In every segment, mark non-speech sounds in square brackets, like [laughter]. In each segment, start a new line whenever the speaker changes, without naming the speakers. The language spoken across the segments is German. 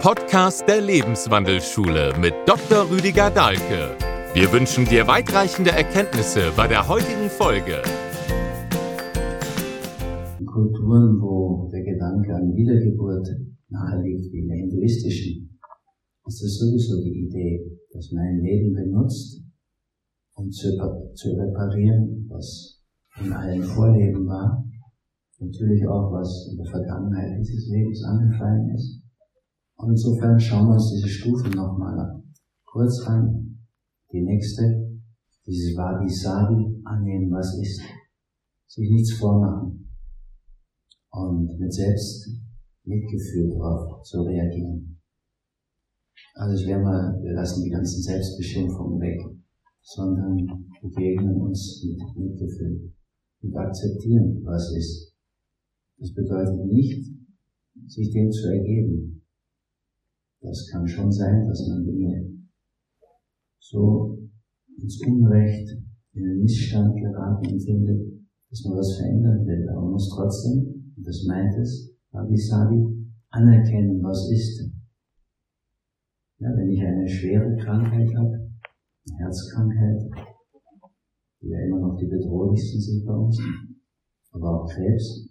Podcast der Lebenswandelschule mit Dr. Rüdiger Dahlke. Wir wünschen dir weitreichende Erkenntnisse bei der heutigen Folge.
Kulturen, wo der Gedanke an Wiedergeburt nahe liegt, wie in der hinduistischen, ist es sowieso die Idee, dass man ein Leben benutzt, um zu, zu reparieren, was in allen Vorleben war, natürlich auch was in der Vergangenheit dieses Lebens angefallen ist. Und insofern schauen wir uns diese Stufen nochmal kurz an. Die nächste, dieses Wabi-Sabi, annehmen, was ist. Sich nichts vormachen. Und mit selbst Mitgefühl darauf zu reagieren. Also ich wäre mal, wir lassen die ganzen Selbstbeschimpfungen weg, sondern begegnen uns mit Mitgefühl und akzeptieren, was ist. Das bedeutet nicht, sich dem zu ergeben. Das kann schon sein, dass man Dinge so ins Unrecht, in den Missstand geraten empfindet, dass man was verändern will. Aber man muss trotzdem, und das meint es, Wabi Sabi, anerkennen, was ist. Ja, wenn ich eine schwere Krankheit habe, eine Herzkrankheit, die ja immer noch die bedrohlichsten sind bei uns, aber auch Krebs,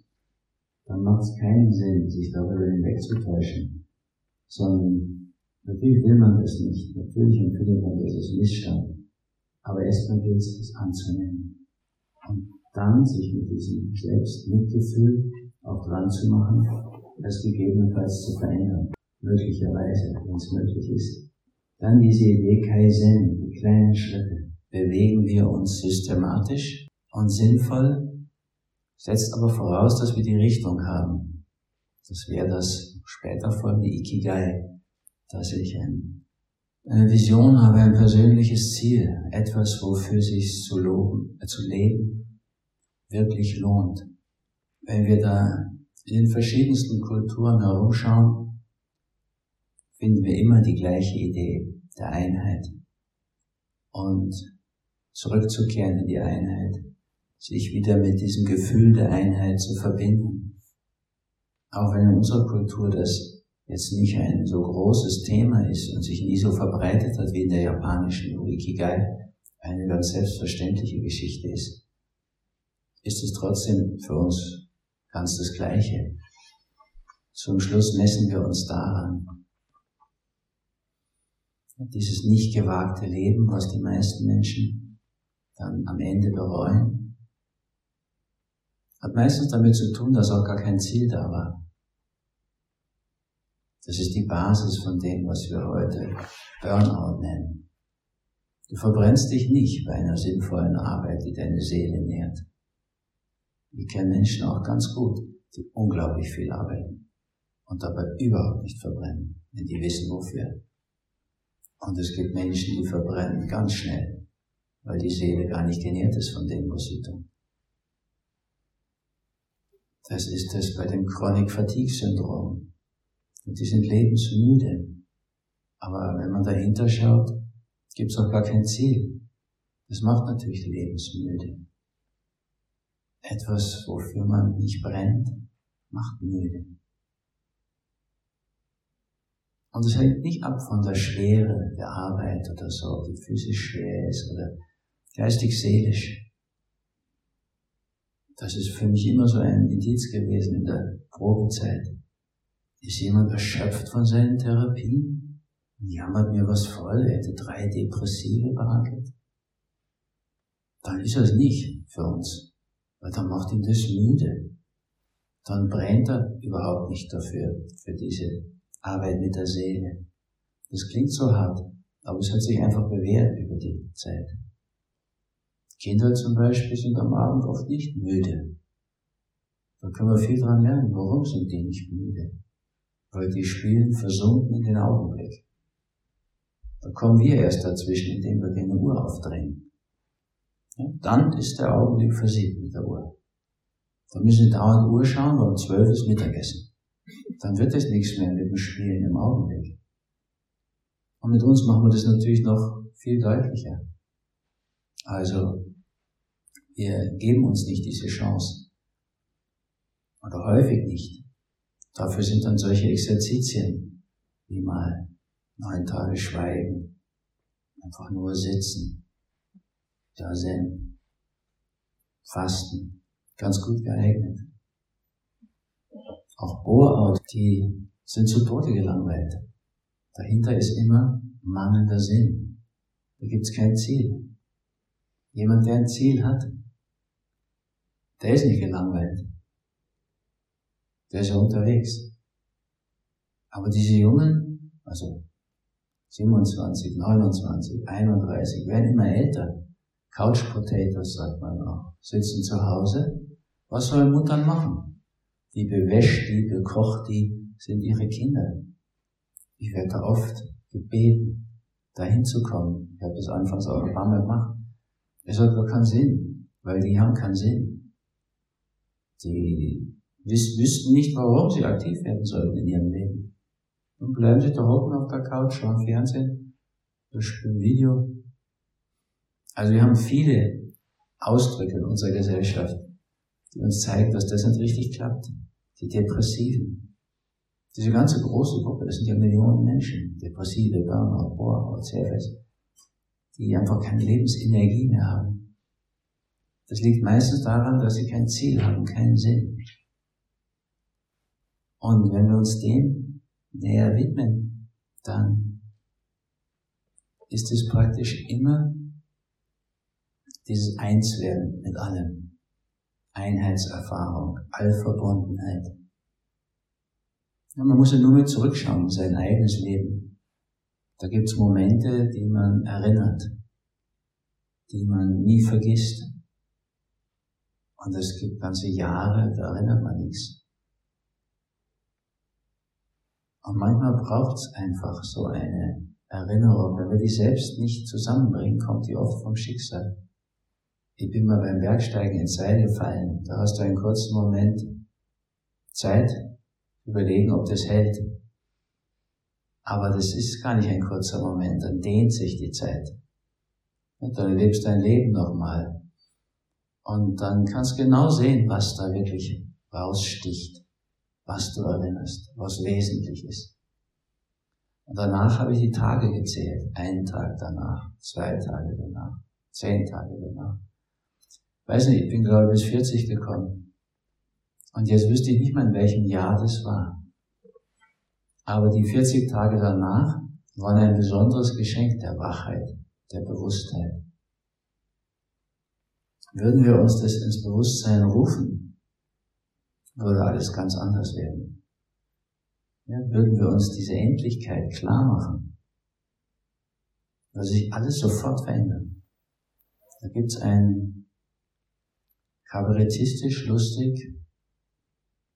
dann macht es keinen Sinn, sich darüber hinwegzutäuschen, sondern natürlich will man das nicht, natürlich empfindet man das als Missstand, aber erstmal gilt es, das anzunehmen und dann sich mit diesem Selbstmitgefühl auch dran zu machen, das gegebenenfalls zu verändern, möglicherweise, wenn es möglich ist. Dann diese Idee Kaizen, die kleinen Schritte. Bewegen wir uns systematisch und sinnvoll setzt aber voraus, dass wir die Richtung haben. Das wäre das später folgende Ikigai, dass ich ein, eine Vision habe, ein persönliches Ziel, etwas, wofür sich zu, loben, äh, zu leben wirklich lohnt. Wenn wir da in den verschiedensten Kulturen herumschauen, finden wir immer die gleiche Idee der Einheit und zurückzukehren in die Einheit sich wieder mit diesem Gefühl der Einheit zu verbinden. Auch wenn in unserer Kultur das jetzt nicht ein so großes Thema ist und sich nie so verbreitet hat wie in der japanischen Ikigai, eine ganz selbstverständliche Geschichte ist, ist es trotzdem für uns ganz das Gleiche. Zum Schluss messen wir uns daran. Dieses nicht gewagte Leben, was die meisten Menschen dann am Ende bereuen, hat meistens damit zu tun, dass auch gar kein Ziel da war. Das ist die Basis von dem, was wir heute Burnout nennen. Du verbrennst dich nicht bei einer sinnvollen Arbeit, die deine Seele nährt. Ich kenne Menschen auch ganz gut, die unglaublich viel arbeiten und dabei überhaupt nicht verbrennen, wenn die wissen wofür. Und es gibt Menschen, die verbrennen ganz schnell, weil die Seele gar nicht genährt ist von dem, was sie tun. Das ist es bei dem Chronic Fatigue Syndrom. Die sind lebensmüde. Aber wenn man dahinter schaut, gibt es auch gar kein Ziel. Das macht natürlich lebensmüde. Etwas, wofür man nicht brennt, macht müde. Und es hängt nicht ab von der Schwere der Arbeit oder so, die physisch schwer ist oder geistig-seelisch. Das ist für mich immer so ein Indiz gewesen in der Probezeit. Ist jemand erschöpft von seinen Therapien? Jammert mir was voll, er hätte drei Depressive behandelt? Dann ist es nicht für uns, weil dann macht ihn das müde. Dann brennt er überhaupt nicht dafür, für diese Arbeit mit der Seele. Das klingt so hart, aber es hat sich einfach bewährt über die Zeit. Kinder zum Beispiel sind am Abend oft nicht müde. Da können wir viel dran lernen. Warum sind die nicht müde? Weil die spielen versunken in den Augenblick. Da kommen wir erst dazwischen, indem wir den Uhr aufdrängen. Ja, dann ist der Augenblick versiegt mit der Uhr. Da müssen sie dauernd Uhr schauen, weil um zwölf ist Mittagessen. Dann wird es nichts mehr mit dem Spielen im Augenblick. Und mit uns machen wir das natürlich noch viel deutlicher. Also, wir geben uns nicht diese Chance. Oder häufig nicht. Dafür sind dann solche Exerzitien wie mal neun Tage Schweigen, einfach nur sitzen, da sind, Fasten, ganz gut geeignet. Auch Bohrout, die sind zu Tode gelangweilt. Dahinter ist immer mangelnder Sinn. Da gibt's kein Ziel. Jemand, der ein Ziel hat, der ist nicht gelangweilt. Der ist ja unterwegs. Aber diese Jungen, also 27, 29, 31, werden immer älter. Couch Potatoes, sagt man auch. Sitzen zu Hause. Was soll Mutter machen? Die bewäscht die, bekocht die, sind ihre Kinder. Ich werde oft gebeten, dahin zu kommen. Ich habe das anfangs auch ein paar Mal gemacht. Es hat aber keinen Sinn, weil die haben keinen Sinn. Die wüs wüssten nicht, warum sie aktiv werden sollten in ihrem Leben. Und bleiben sie da hocken auf der Couch, schauen Fernsehen, oder spielen Video. Also wir haben viele Ausdrücke in unserer Gesellschaft, die uns zeigen, dass das nicht richtig klappt. Die Depressiven. Diese ganze große Gruppe, das sind ja Millionen Menschen, Depressive, Burnout, Bohrout, CFS, die einfach keine Lebensenergie mehr haben. Das liegt meistens daran, dass sie kein Ziel haben, keinen Sinn. Und wenn wir uns dem näher widmen, dann ist es praktisch immer dieses Einswerden mit allem. Einheitserfahrung, Allverbundenheit. Ja, man muss ja nur mit zurückschauen in sein eigenes Leben. Da gibt's Momente, die man erinnert, die man nie vergisst. Und es gibt ganze Jahre, da erinnert man nichts. Und manchmal braucht es einfach so eine Erinnerung. Wenn wir die selbst nicht zusammenbringen, kommt die oft vom Schicksal. Ich bin mal beim Bergsteigen ins Seil gefallen. Da hast du einen kurzen Moment Zeit, überlegen, ob das hält. Aber das ist gar nicht ein kurzer Moment, dann dehnt sich die Zeit. Und dann erlebst dein Leben nochmal. Und dann kannst du genau sehen, was da wirklich raussticht was du erinnerst, was wesentlich ist. Und danach habe ich die Tage gezählt. Einen Tag danach, zwei Tage danach, zehn Tage danach. Weiß nicht, ich bin glaube ich bis 40 gekommen. Und jetzt wüsste ich nicht mehr, in welchem Jahr das war. Aber die 40 Tage danach waren ein besonderes Geschenk der Wachheit, der Bewusstheit. Würden wir uns das ins Bewusstsein rufen, würde alles ganz anders werden. Ja, würden wir uns diese Endlichkeit klar machen, würde sich alles sofort verändern. Da gibt's einen kabarettistisch lustig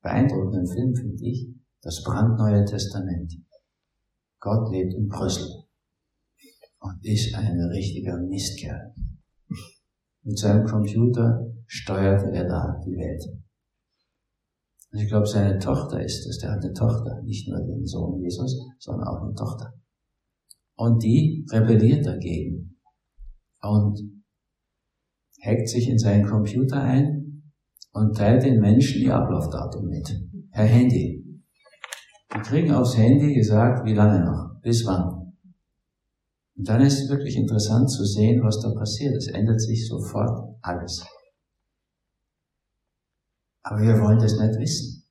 beeindruckenden Film, finde ich, das brandneue Testament. Gott lebt in Brüssel und ist ein richtiger Mistkerl. Mit seinem Computer steuerte er da die Welt. Und ich glaube, seine Tochter ist es, der hat eine Tochter, nicht nur den Sohn Jesus, sondern auch eine Tochter. Und die rebelliert dagegen und hackt sich in seinen Computer ein und teilt den Menschen ihr Ablaufdatum mit. Herr Handy. Die kriegen aufs Handy gesagt, wie lange noch, bis wann. Und dann ist es wirklich interessant zu sehen, was da passiert. Es ändert sich sofort alles. Aber wir wollen das nicht wissen.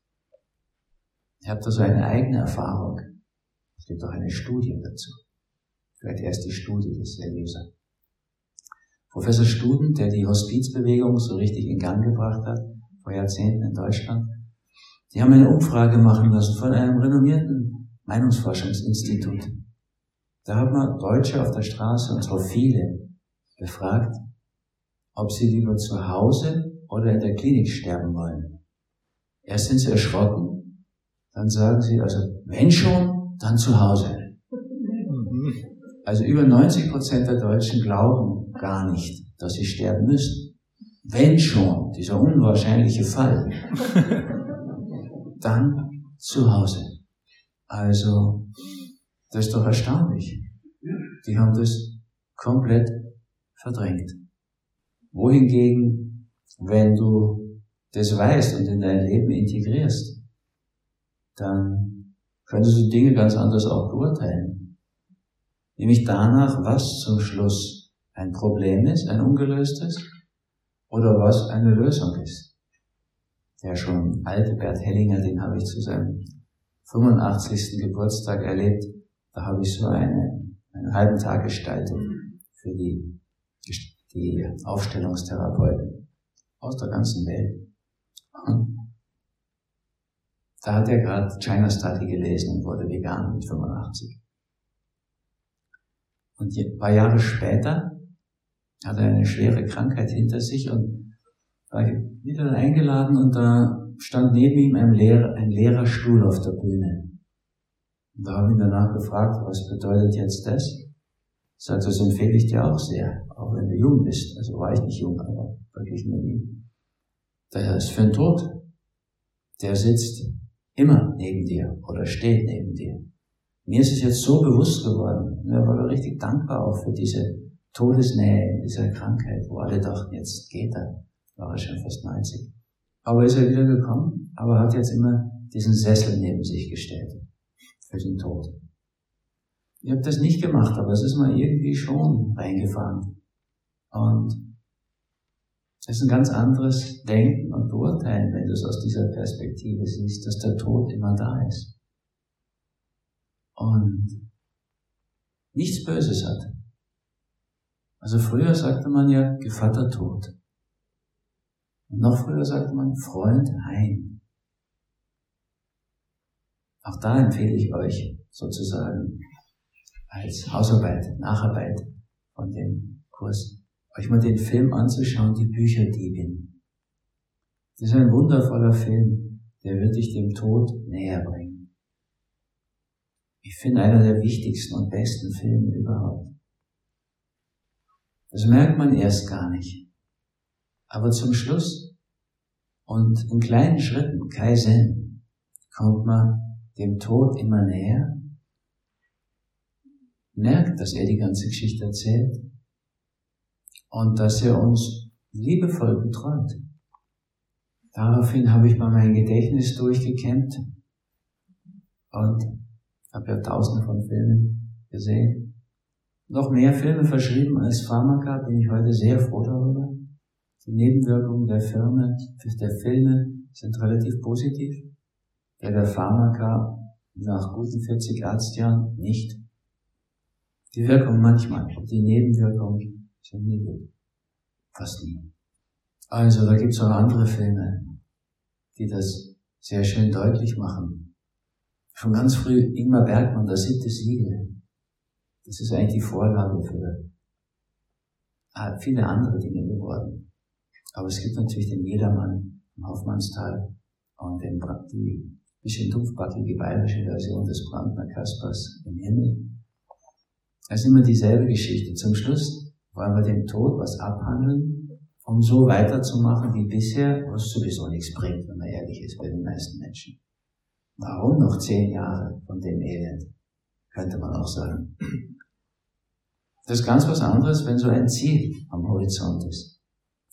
Ich habe da so eine eigene Erfahrung. Es gibt auch eine Studie dazu. Vielleicht erst die Studie des Erlöser. Professor Studen, der die Hospizbewegung so richtig in Gang gebracht hat, vor Jahrzehnten in Deutschland, die haben eine Umfrage machen lassen von einem renommierten Meinungsforschungsinstitut. Da hat man Deutsche auf der Straße, und zwar viele, befragt, ob sie lieber zu Hause oder in der Klinik sterben wollen. Erst sind sie erschrocken, dann sagen sie, also wenn schon, dann zu Hause. Also über 90 Prozent der Deutschen glauben gar nicht, dass sie sterben müssen. Wenn schon, dieser unwahrscheinliche Fall, [laughs] dann zu Hause. Also, das ist doch erstaunlich. Die haben das komplett verdrängt. Wohingegen wenn du das weißt und in dein Leben integrierst, dann könntest du Dinge ganz anders auch beurteilen. Nämlich danach, was zum Schluss ein Problem ist, ein ungelöstes, oder was eine Lösung ist. Der schon alte Bert Hellinger, den habe ich zu seinem 85. Geburtstag erlebt. Da habe ich so eine, einen halben Tag gestaltet für die, die Aufstellungstherapeuten aus der ganzen Welt. Da hat er gerade China Study gelesen und wurde vegan mit 85. Und ein paar Jahre später hat er eine schwere Krankheit hinter sich und war wieder eingeladen und da stand neben ihm ein, leer, ein leerer Stuhl auf der Bühne. Und da habe ich danach gefragt, was bedeutet jetzt das? Sagt, das empfehle ich dir auch sehr, auch wenn du jung bist. Also war ich nicht jung, aber wirklich mit ihm. Der ist für den Tod. Der sitzt immer neben dir oder steht neben dir. Mir ist es jetzt so bewusst geworden. Ich war richtig dankbar auch für diese Todesnähe in dieser Krankheit, wo alle dachten, jetzt geht er. War er schon fast 90. Aber ist er wieder gekommen, aber hat jetzt immer diesen Sessel neben sich gestellt. Für den Tod. Ich habe das nicht gemacht, aber es ist mal irgendwie schon reingefahren. Und es ist ein ganz anderes Denken und Beurteilen, wenn du es aus dieser Perspektive siehst, dass der Tod immer da ist. Und nichts Böses hat. Also früher sagte man ja Gevatter Tod. Und noch früher sagte man Freund heim. Auch da empfehle ich euch sozusagen als Hausarbeit, Nacharbeit von dem Kurs, euch mal den Film anzuschauen, die Bücherdiebin. Das ist ein wundervoller Film, der wird dich dem Tod näher bringen. Ich finde einer der wichtigsten und besten Filme überhaupt. Das merkt man erst gar nicht. Aber zum Schluss und in kleinen Schritten, Kaizen, kommt man dem Tod immer näher, merkt, dass er die ganze Geschichte erzählt und dass er uns liebevoll betreut. Daraufhin habe ich mal mein Gedächtnis durchgekämmt und habe ja tausende von Filmen gesehen noch mehr Filme verschrieben als Pharmaka, bin ich heute sehr froh darüber. Die Nebenwirkungen der Firmen, der Filme sind relativ positiv. Der der Pharmaka nach guten 40 Arztjahren nicht. Die Wirkung manchmal, die Nebenwirkungen sind nie gut. Fast nie. Also da gibt's auch andere Filme, die das sehr schön deutlich machen. Schon ganz früh Ingmar Bergmann, das siebte Siegel. Das ist eigentlich die Vorlage für ah, viele andere Dinge geworden. Aber es gibt natürlich den Jedermann im Hoffmannsthal und den, die bisschen dumpfbackige bayerische Version des Brandner Kaspers im Himmel. Ist immer dieselbe Geschichte. Zum Schluss wollen wir dem Tod was abhandeln, um so weiterzumachen wie bisher, was sowieso nichts bringt, wenn man ehrlich ist bei den meisten Menschen. Warum noch zehn Jahre von dem Elend? Könnte man auch sagen. Das ist ganz was anderes, wenn so ein Ziel am Horizont ist.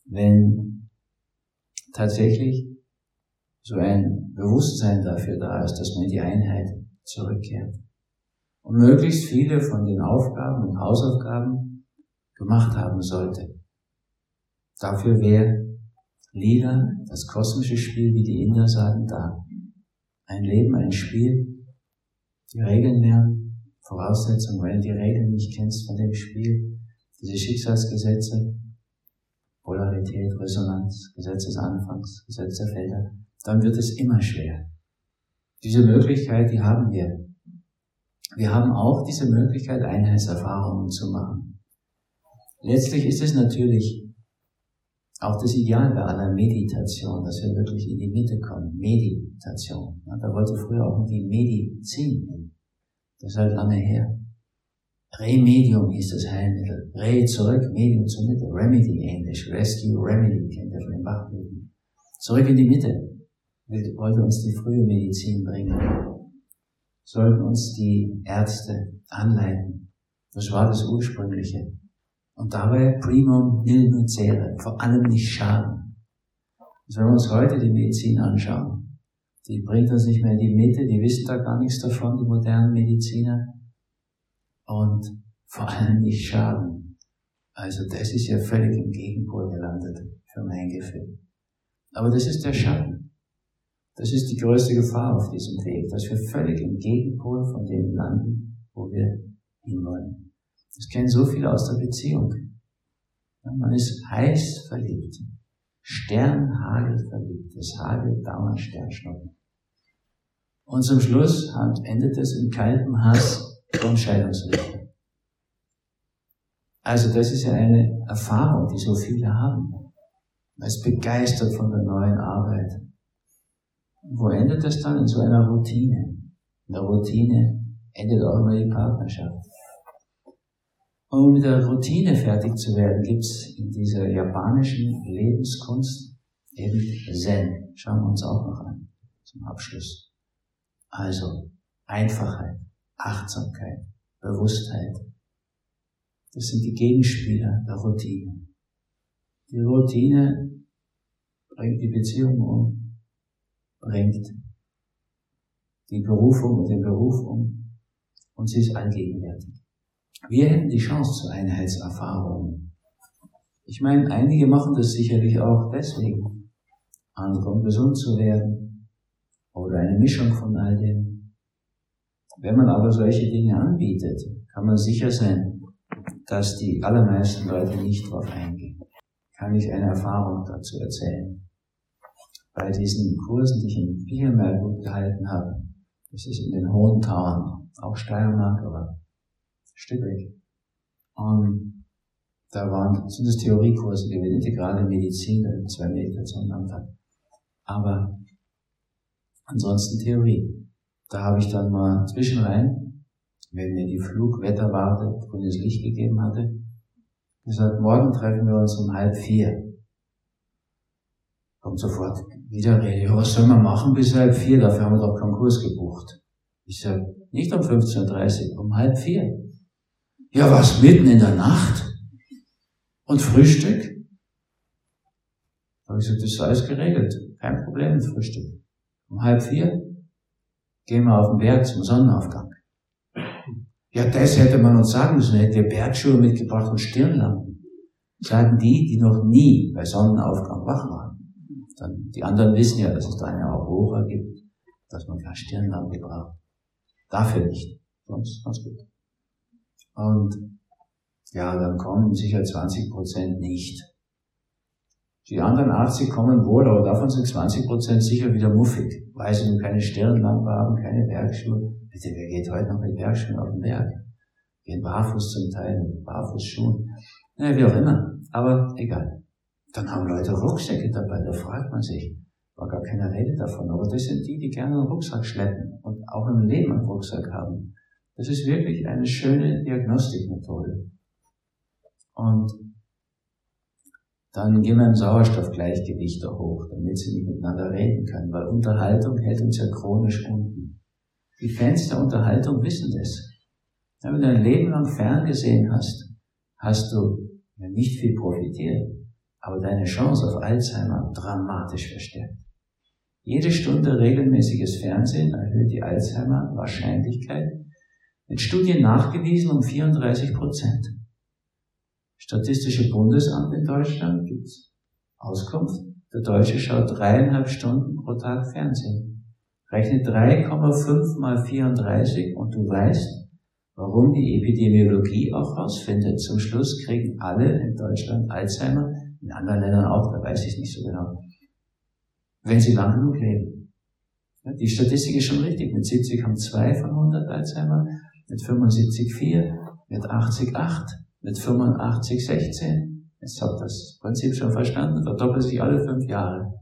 Wenn tatsächlich so ein Bewusstsein dafür da ist, dass man in die Einheit zurückkehrt. Und möglichst viele von den Aufgaben und Hausaufgaben gemacht haben sollte. Dafür wäre Lila, das kosmische Spiel, wie die Inder sagen, da. Ein Leben, ein Spiel, die Regeln lernen, Voraussetzung, wenn du die Regeln nicht kennst von dem Spiel, diese Schicksalsgesetze, Polarität, Resonanz, Gesetz des Anfangs, Gesetz der Felder, dann wird es immer schwer. Diese Möglichkeit, die haben wir. Wir haben auch diese Möglichkeit, Einheitserfahrungen zu machen. Letztlich ist es natürlich auch das Ideal bei aller Meditation, dass wir wirklich in die Mitte kommen. Meditation. Da wollte früher auch die Medizin hin. Das ist halt lange her. Remedium hieß das Heilmittel. Re zurück, Medium zur Mitte. Remedy Englisch. Rescue, Remedy kennt ihr von den Bachblüten. Zurück in die Mitte. Wollte uns die frühe Medizin bringen. Sollten uns die Ärzte anleiten. Das war das Ursprüngliche. Und dabei primum nil nocere. Vor allem nicht schaden. Wenn wir uns heute die Medizin anschauen, die bringt uns nicht mehr in die Mitte, die wissen da gar nichts davon, die modernen Mediziner. Und vor allem nicht schaden. Also das ist ja völlig im Gegenpol gelandet, für mein Gefühl. Aber das ist der Schatten. Das ist die größte Gefahr auf diesem Weg, dass wir völlig im Gegenpol von dem landen, wo wir hinwollen. Das kennen so viele aus der Beziehung. man ist heiß verliebt. Sternhagel verliebt. Es hagelt dauernd Sternschnuppen. Und zum Schluss endet es in kaltem Hass und Scheidungsrichter. Also das ist ja eine Erfahrung, die so viele haben. Man ist begeistert von der neuen Arbeit. Wo endet das dann? In so einer Routine. In der Routine endet auch immer die Partnerschaft. Und um mit der Routine fertig zu werden, gibt's in dieser japanischen Lebenskunst eben Zen. Schauen wir uns auch noch an zum Abschluss. Also Einfachheit, Achtsamkeit, Bewusstheit. Das sind die Gegenspieler der Routine. Die Routine bringt die Beziehung um, bringt die Berufung und den Beruf um und sie ist allgegenwärtig. Wir hätten die Chance zur Einheitserfahrung. Ich meine, einige machen das sicherlich auch deswegen, andere um gesund zu werden oder eine Mischung von all dem. Wenn man aber solche Dinge anbietet, kann man sicher sein, dass die allermeisten Leute nicht darauf eingehen. Kann ich eine Erfahrung dazu erzählen? Bei diesen Kursen, die ich in Biermelburg gehalten habe, das ist in den Hohen Tauern, auch Steiermark, aber ein Stück weg. Und da waren, sind das Theoriekurse gewesen, integrale Medizin, da zwei Meditationen am Tag. Aber ansonsten Theorie. Da habe ich dann mal zwischenrein, wenn mir die Flugwetterwarte grünes Licht gegeben hatte, gesagt, morgen treffen wir uns um halb vier. Kommt sofort wieder Rede, ja, was soll man machen bis halb vier? Dafür haben wir doch keinen Kurs gebucht. Ich sage, nicht um 15.30 Uhr, um halb vier. Ja, was, mitten in der Nacht? Und Frühstück? Da habe ich gesagt, das ist alles geregelt. Kein Problem mit Frühstück. Um halb vier gehen wir auf den Berg zum Sonnenaufgang. Ja, das hätte man uns sagen müssen, hätte wir Bergschuhe mitgebracht und Stirnlampen. Sagen die, die noch nie bei Sonnenaufgang wach waren. Dann, die anderen wissen ja, dass es da eine Aurora gibt, dass man keine Stirnlampe braucht. Dafür nicht. Sonst ganz gut. Und ja, dann kommen sicher 20 Prozent nicht. Die anderen 80 kommen wohl, aber davon sind 20 Prozent sicher wieder muffig, weil sie nun keine Stirnlampe haben, keine Bergschuhe. Bitte, wer geht heute noch mit Bergschuhen auf den Berg? Gehen barfuß zum Teil, mit Barfußschuhen. Naja, wie auch immer. Aber egal. Dann haben Leute Rucksäcke dabei, da fragt man sich, war gar keine Rede davon, aber das sind die, die gerne einen Rucksack schleppen und auch im Leben einen Rucksack haben. Das ist wirklich eine schöne Diagnostikmethode. Und dann gehen wir im Sauerstoffgleichgewicht hoch, damit sie nicht miteinander reden können, weil Unterhaltung hält uns ja chronisch unten. Die Fans der Unterhaltung wissen das. Wenn du ein Leben lang ferngesehen hast, hast du nicht viel profitiert aber deine Chance auf Alzheimer dramatisch verstärkt. Jede Stunde regelmäßiges Fernsehen erhöht die Alzheimer-Wahrscheinlichkeit mit Studien nachgewiesen um 34 Prozent. Statistische Bundesamt in Deutschland gibt's Auskunft. Der Deutsche schaut dreieinhalb Stunden pro Tag Fernsehen. Rechne 3,5 mal 34 und du weißt, warum die Epidemiologie auch rausfindet. Zum Schluss kriegen alle in Deutschland Alzheimer in anderen Ländern auch, da weiß ich nicht so genau. Wenn sie lang genug leben. Die Statistik ist schon richtig. Mit 70 haben zwei von 100 Alzheimer, mit 75 vier, mit 80 acht, mit 85 16. Jetzt habt ihr das Prinzip schon verstanden, verdoppelt sich alle fünf Jahre.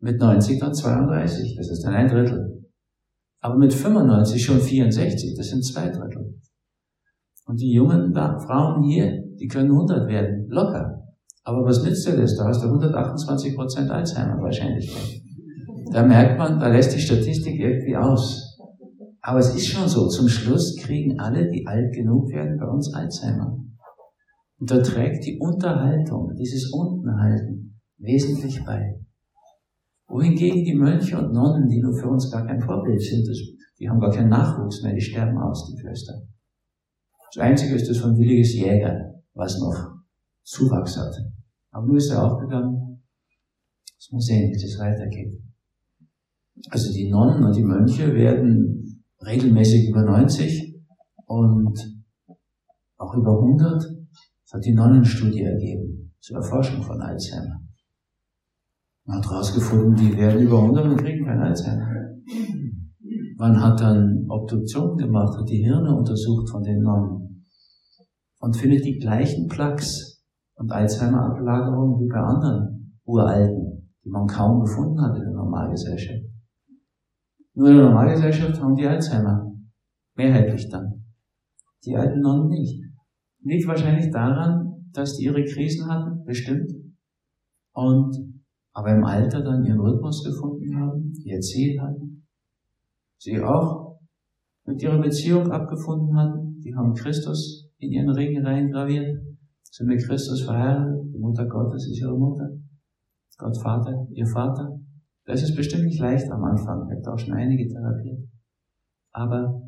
Mit 90 dann 32, das ist dann ein Drittel. Aber mit 95 schon 64, das sind zwei Drittel. Und die jungen Frauen hier, die können 100 werden, locker. Aber was nützt dir das? Da hast du 128% Alzheimer Wahrscheinlichkeit. Da merkt man, da lässt die Statistik irgendwie aus. Aber es ist schon so, zum Schluss kriegen alle, die alt genug werden, bei uns Alzheimer. Und da trägt die Unterhaltung, dieses Untenhalten, wesentlich bei. Wohingegen die Mönche und Nonnen, die nur für uns gar kein Vorbild sind, die haben gar keinen Nachwuchs mehr, die sterben aus, die Klöster. Das Einzige ist das von Williges Jäger, was noch Zuwachs hat. Aber nur ist er auch gegangen. Muss sehen, wie das weitergeht. Also die Nonnen und die Mönche werden regelmäßig über 90 und auch über 100. Das hat die Nonnenstudie ergeben zur Erforschung von Alzheimer. Man hat herausgefunden, die werden über 100 und kriegen kein Alzheimer. Man hat dann Obduktion gemacht, hat die Hirne untersucht von den Nonnen und findet die gleichen Plaques und Alzheimer-Ablagerungen wie bei anderen Uralten, die man kaum gefunden hat in der Normalgesellschaft. Nur in der Normalgesellschaft haben die Alzheimer. Mehrheitlich dann. Die alten Nonnen nicht. Liegt wahrscheinlich daran, dass die ihre Krisen hatten, bestimmt. Und, aber im Alter dann ihren Rhythmus gefunden haben, ihr Ziel hatten. Sie auch mit ihrer Beziehung abgefunden hatten. Die haben Christus in ihren Ring reingraviert. Sind mit Christus verheiratet. Die Mutter Gottes ist ihre Mutter. Gott Vater, ihr Vater. Das ist bestimmt nicht leicht am Anfang. Ich habe auch schon einige therapiert. Aber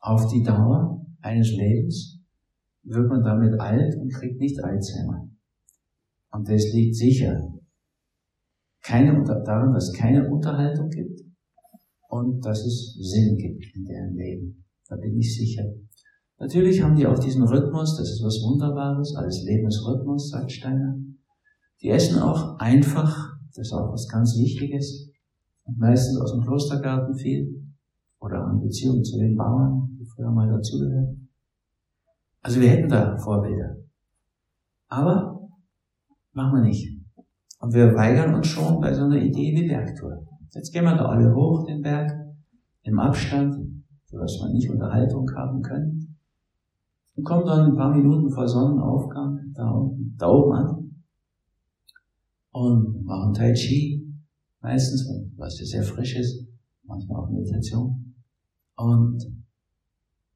auf die Dauer eines Lebens wird man damit alt und kriegt nicht Alzheimer. Und das liegt sicher keine, daran, dass es keine Unterhaltung gibt und dass es Sinn gibt in deren Leben. Da bin ich sicher. Natürlich haben die auch diesen Rhythmus, das ist was Wunderbares, alles Lebensrhythmus, sagt Steiner. Die essen auch einfach, das ist auch was ganz Wichtiges. Und meistens aus dem Klostergarten viel. Oder haben Beziehungen zu den Bauern, die früher mal dazugehören. Also wir hätten da Vorbilder. Aber machen wir nicht. Und wir weigern uns schon bei so einer Idee wie Bergtour. Jetzt gehen wir da alle hoch, den Berg, im Abstand, sodass wir nicht Unterhaltung haben können. Und kommen dann ein paar Minuten vor Sonnenaufgang da, unten, da oben an und machen Tai Chi, meistens, was ja sehr frisch ist, manchmal auch Meditation. Und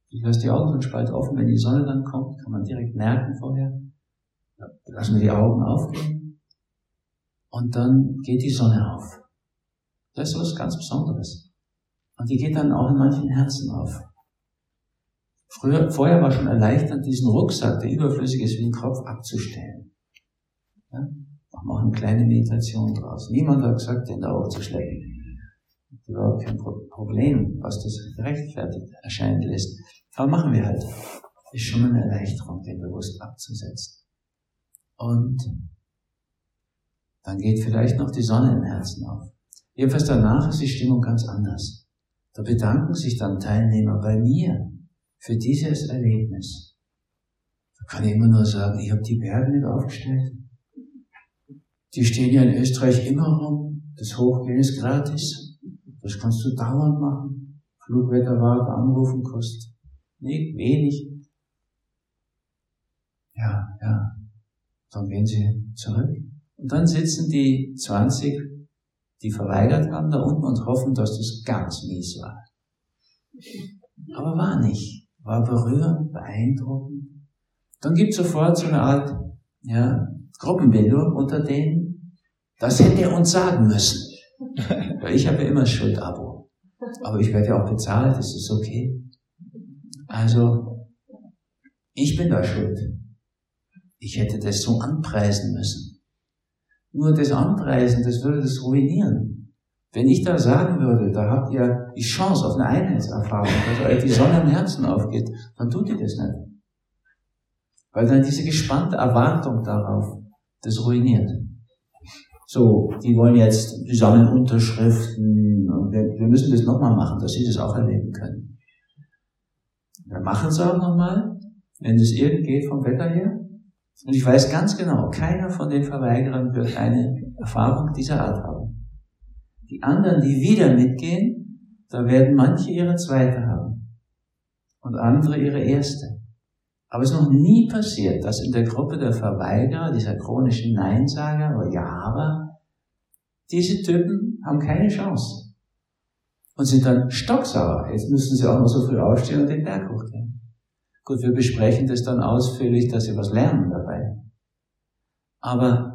ich lasse die Augen einen Spalt offen, wenn die Sonne dann kommt, kann man direkt merken vorher. Lassen wir die Augen aufgehen. Und dann geht die Sonne auf. Das ist was ganz Besonderes. Und die geht dann auch in manchen Herzen auf. Früher, vorher war schon erleichternd, diesen Rucksack, der überflüssig ist wie ein Kopf, abzustellen. Ja? Machen wir auch eine kleine Meditation draus. Niemand hat gesagt, den da aufzuschleppen. Überhaupt kein Problem, was das gerechtfertigt erscheinen lässt. Aber machen wir halt. Ist schon mal eine Erleichterung, den bewusst abzusetzen. Und dann geht vielleicht noch die Sonne im Herzen auf. Jedenfalls danach ist die Stimmung ganz anders. Da bedanken sich dann Teilnehmer bei mir für dieses Erlebnis. Da kann ich immer nur sagen, ich habe die Berge nicht aufgestellt. Die stehen ja in Österreich immer rum. Das Hochgehen ist gratis. Das kannst du dauernd machen. Flugwetterwart anrufen kostet nicht wenig. Ja, ja. Dann gehen sie zurück. Und dann sitzen die 20, die verweigert haben da unten und hoffen, dass das ganz mies war. Aber war nicht. War berührend, beeindruckend. Dann gibt es sofort so eine Art ja, Gruppenbildung unter denen. Das hätte er uns sagen müssen. [laughs] Weil ich habe ja immer Schuldabo. Aber ich werde ja auch bezahlt, das ist okay. Also, ich bin da schuld. Ich hätte das so anpreisen müssen. Nur das Anpreisen, das würde das ruinieren. Wenn ich da sagen würde, da habt ihr die Chance auf eine Einheitserfahrung, dass euch die Sonne im Herzen aufgeht, dann tut ihr das nicht. Weil dann diese gespannte Erwartung darauf das ruiniert. So, die wollen jetzt, die sammeln Unterschriften und wir, wir müssen das nochmal machen, dass sie das auch erleben können. Wir machen es auch nochmal, wenn es irgend geht vom Wetter her. Und ich weiß ganz genau, keiner von den Verweigerern wird eine Erfahrung dieser Art haben. Die anderen, die wieder mitgehen, da werden manche ihre zweite haben und andere ihre erste. Aber es ist noch nie passiert, dass in der Gruppe der Verweigerer, dieser chronischen Neinsager oder Ja, aber, diese Typen haben keine Chance. Und sind dann stocksauer. Jetzt müssen sie auch noch so früh aufstehen und den Berg hochgehen. Gut, wir besprechen das dann ausführlich, dass sie was lernen dabei. Aber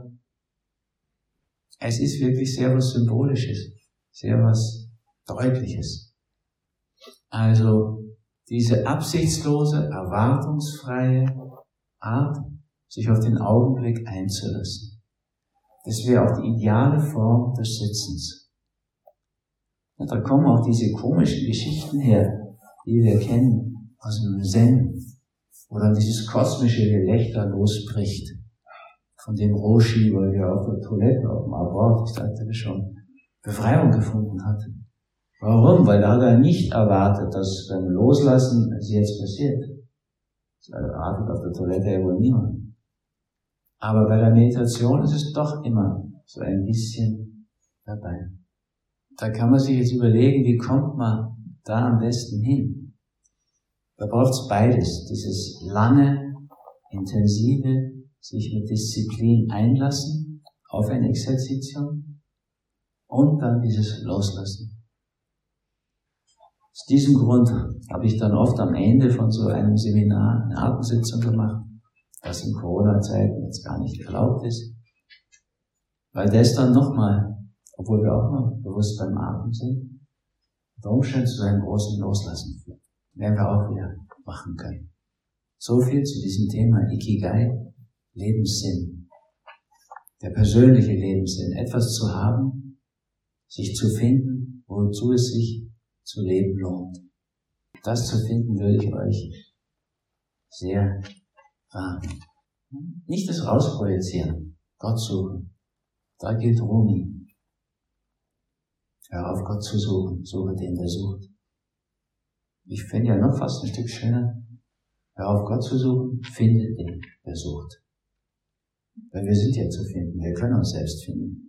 Es ist wirklich sehr was Symbolisches, sehr was Deutliches. Also diese absichtslose, erwartungsfreie Art, sich auf den Augenblick einzulassen. Das wäre auch die ideale Form des Sitzens. Und da kommen auch diese komischen Geschichten her, die wir kennen aus dem Zen, wo dann dieses kosmische Gelächter losbricht, von dem Roshi, weil wir auf der Toilette, auf dem Abort, ich sagte das schon, Befreiung gefunden hatte. Warum? Weil da hat er nicht erwartet, dass beim Loslassen es jetzt passiert. Das erwartet auf der Toilette ja wohl niemand. Aber bei der Meditation ist es doch immer so ein bisschen dabei. Da kann man sich jetzt überlegen, wie kommt man da am besten hin? Da braucht es beides. Dieses lange, intensive, sich mit Disziplin einlassen auf ein Exerzitium und dann dieses Loslassen. Aus diesem Grund habe ich dann oft am Ende von so einem Seminar eine Atemsitzung gemacht, was in Corona-Zeiten jetzt gar nicht erlaubt ist, weil das dann nochmal, obwohl wir auch noch bewusst beim Atem sind, unter Umständen zu einem großen Loslassen führt. Werden wir auch wieder machen können. So viel zu diesem Thema Ikigai, Lebenssinn. Der persönliche Lebenssinn. Etwas zu haben, sich zu finden, wozu es sich zu leben lohnt. Das zu finden würde ich euch sehr raten. Nicht das Rausprojizieren, Gott suchen. Da gilt Rumi. Hör auf Gott zu suchen, suche den, der sucht. Ich finde ja noch fast ein Stück schöner. Hör auf Gott zu suchen, finde den, der sucht. Weil wir sind ja zu finden, wir können uns selbst finden.